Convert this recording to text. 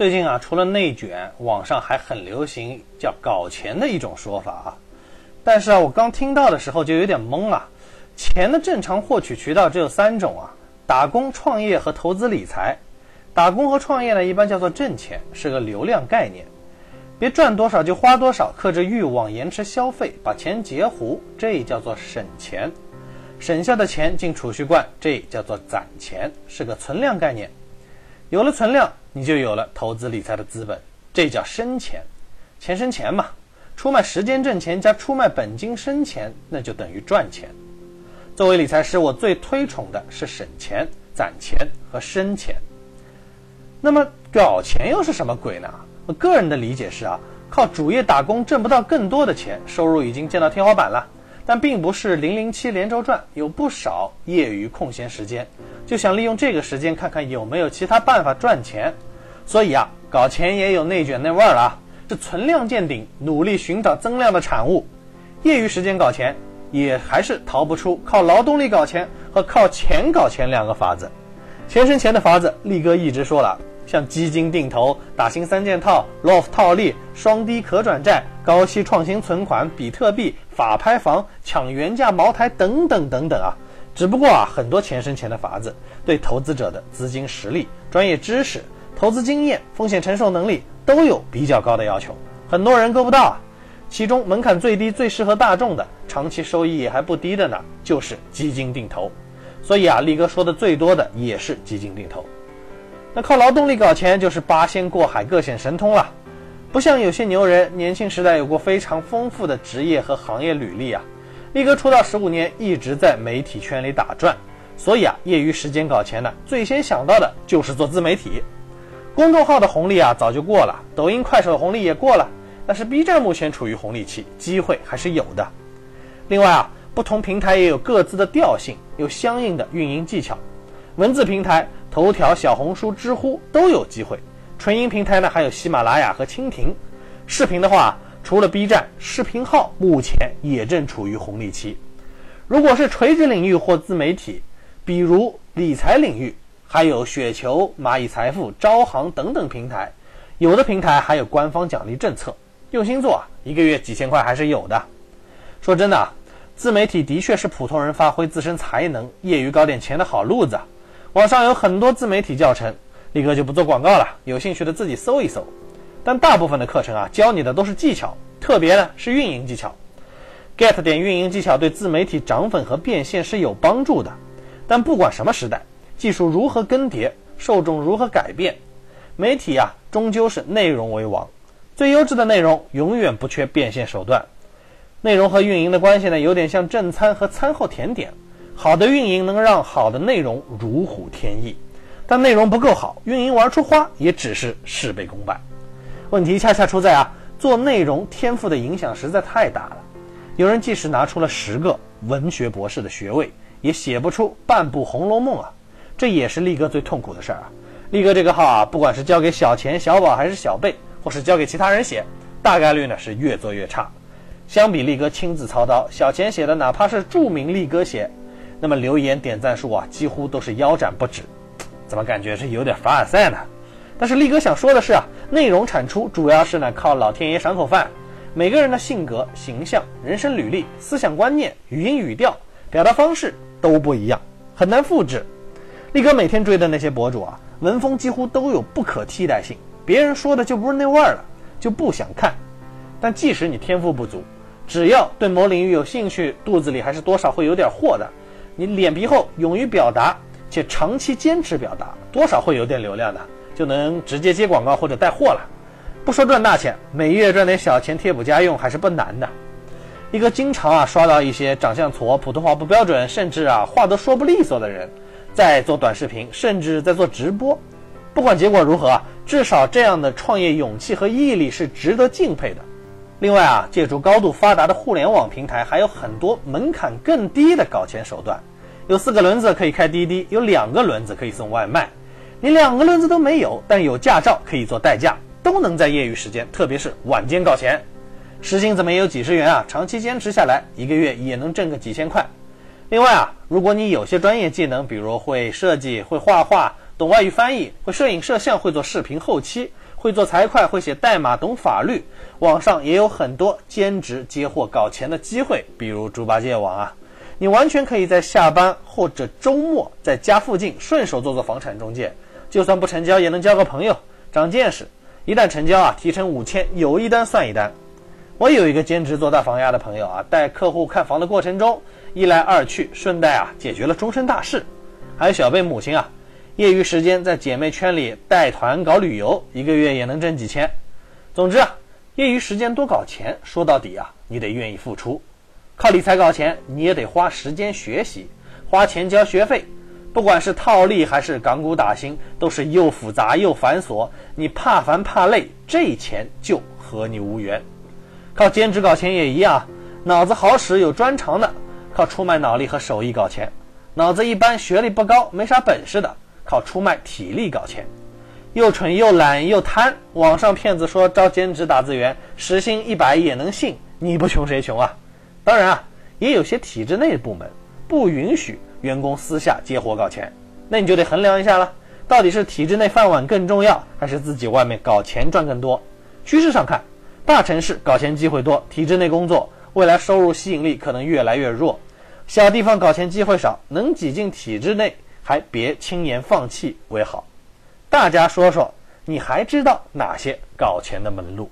最近啊，除了内卷，网上还很流行叫搞钱的一种说法啊。但是啊，我刚听到的时候就有点懵啊。钱的正常获取渠道只有三种啊：打工、创业和投资理财。打工和创业呢，一般叫做挣钱，是个流量概念。别赚多少就花多少，克制欲望，延迟消费，把钱截胡，这叫做省钱。省下的钱进储蓄罐，这叫做攒钱，是个存量概念。有了存量，你就有了投资理财的资本，这叫生钱。钱生钱嘛，出卖时间挣钱加出卖本金生钱，那就等于赚钱。作为理财师，我最推崇的是省钱、攒钱和生钱。那么搞钱又是什么鬼呢？我个人的理解是啊，靠主业打工挣不到更多的钱，收入已经见到天花板了。但并不是零零七连轴转，有不少业余空闲时间，就想利用这个时间看看有没有其他办法赚钱。所以啊，搞钱也有内卷那味儿了，是存量见顶，努力寻找增量的产物。业余时间搞钱，也还是逃不出靠劳动力搞钱和靠钱搞钱两个法子。钱生钱的法子，力哥一直说了。像基金定投、打新三件套、loft 套利、双低可转债、高息创新存款、比特币、法拍房、抢原价茅台等等等等啊！只不过啊，很多钱生钱的法子，对投资者的资金实力、专业知识、投资经验、风险承受能力都有比较高的要求，很多人够不到啊。其中门槛最低、最适合大众的、长期收益也还不低的呢，就是基金定投。所以啊，力哥说的最多的也是基金定投。那靠劳动力搞钱就是八仙过海各显神通了，不像有些牛人年轻时代有过非常丰富的职业和行业履历啊。力哥出道十五年，一直在媒体圈里打转，所以啊，业余时间搞钱呢，最先想到的就是做自媒体。公众号的红利啊早就过了，抖音、快手的红利也过了，但是 B 站目前处于红利期，机会还是有的。另外啊，不同平台也有各自的调性，有相应的运营技巧。文字平台。头条、小红书、知乎都有机会，纯音平台呢还有喜马拉雅和蜻蜓。视频的话，除了 B 站，视频号目前也正处于红利期。如果是垂直领域或自媒体，比如理财领域，还有雪球、蚂蚁财富、招行等等平台，有的平台还有官方奖励政策，用心做，一个月几千块还是有的。说真的，自媒体的确是普通人发挥自身才能、业余搞点钱的好路子。网上有很多自媒体教程，力哥就不做广告了，有兴趣的自己搜一搜。但大部分的课程啊，教你的都是技巧，特别呢是运营技巧。get 点运营技巧对自媒体涨粉和变现是有帮助的。但不管什么时代，技术如何更迭，受众如何改变，媒体啊终究是内容为王。最优质的内容永远不缺变现手段。内容和运营的关系呢，有点像正餐和餐后甜点。好的运营能让好的内容如虎添翼，但内容不够好，运营玩出花也只是事倍功半。问题恰恰出在啊，做内容天赋的影响实在太大了。有人即使拿出了十个文学博士的学位，也写不出半部《红楼梦》啊！这也是力哥最痛苦的事儿啊。力哥这个号啊，不管是交给小钱、小宝还是小贝，或是交给其他人写，大概率呢是越做越差。相比力哥亲自操刀，小钱写的哪怕是著名力哥写。那么留言点赞数啊，几乎都是腰斩不止，怎么感觉是有点凡尔赛呢？但是力哥想说的是啊，内容产出主要是呢靠老天爷赏口饭，每个人的性格、形象、人生履历、思想观念、语音语调、表达方式都不一样，很难复制。力哥每天追的那些博主啊，文风几乎都有不可替代性，别人说的就不是那味儿了，就不想看。但即使你天赋不足，只要对某领域有兴趣，肚子里还是多少会有点货的。你脸皮厚，勇于表达，且长期坚持表达，多少会有点流量的，就能直接接广告或者带货了。不说赚大钱，每月赚点小钱贴补家用还是不难的。一个经常啊刷到一些长相矬、普通话不标准，甚至啊话都说不利索的人，在做短视频，甚至在做直播。不管结果如何，至少这样的创业勇气和毅力是值得敬佩的。另外啊，借助高度发达的互联网平台，还有很多门槛更低的搞钱手段。有四个轮子可以开滴滴，有两个轮子可以送外卖。你两个轮子都没有，但有驾照可以做代驾，都能在业余时间，特别是晚间搞钱。时薪怎么也有几十元啊？长期坚持下来，一个月也能挣个几千块。另外啊，如果你有些专业技能，比如会设计、会画画、懂外语翻译，会摄影摄像，会做视频后期，会做财会，会写代码，懂法律。网上也有很多兼职接货搞钱的机会，比如猪八戒网啊。你完全可以在下班或者周末，在家附近顺手做做房产中介，就算不成交也能交个朋友，长见识。一旦成交啊，提成五千，有一单算一单。我有一个兼职做大房压的朋友啊，带客户看房的过程中，一来二去，顺带啊解决了终身大事。还有小贝母亲啊，业余时间在姐妹圈里带团搞旅游，一个月也能挣几千。总之啊，业余时间多搞钱，说到底啊，你得愿意付出。靠理财搞钱，你也得花时间学习，花钱交学费。不管是套利还是港股打新，都是又复杂又繁琐。你怕烦怕累，这钱就和你无缘。靠兼职搞钱也一样，脑子好使有专长的，靠出卖脑力和手艺搞钱；脑子一般、学历不高、没啥本事的，靠出卖体力搞钱。又蠢又懒又贪，网上骗子说招兼职打字员，时薪一百也能信，你不穷谁穷啊？当然啊，也有些体制内部门不允许员工私下接活搞钱，那你就得衡量一下了，到底是体制内饭碗更重要，还是自己外面搞钱赚更多？趋势上看，大城市搞钱机会多，体制内工作未来收入吸引力可能越来越弱，小地方搞钱机会少，能挤进体制内还别轻言放弃为好。大家说说，你还知道哪些搞钱的门路？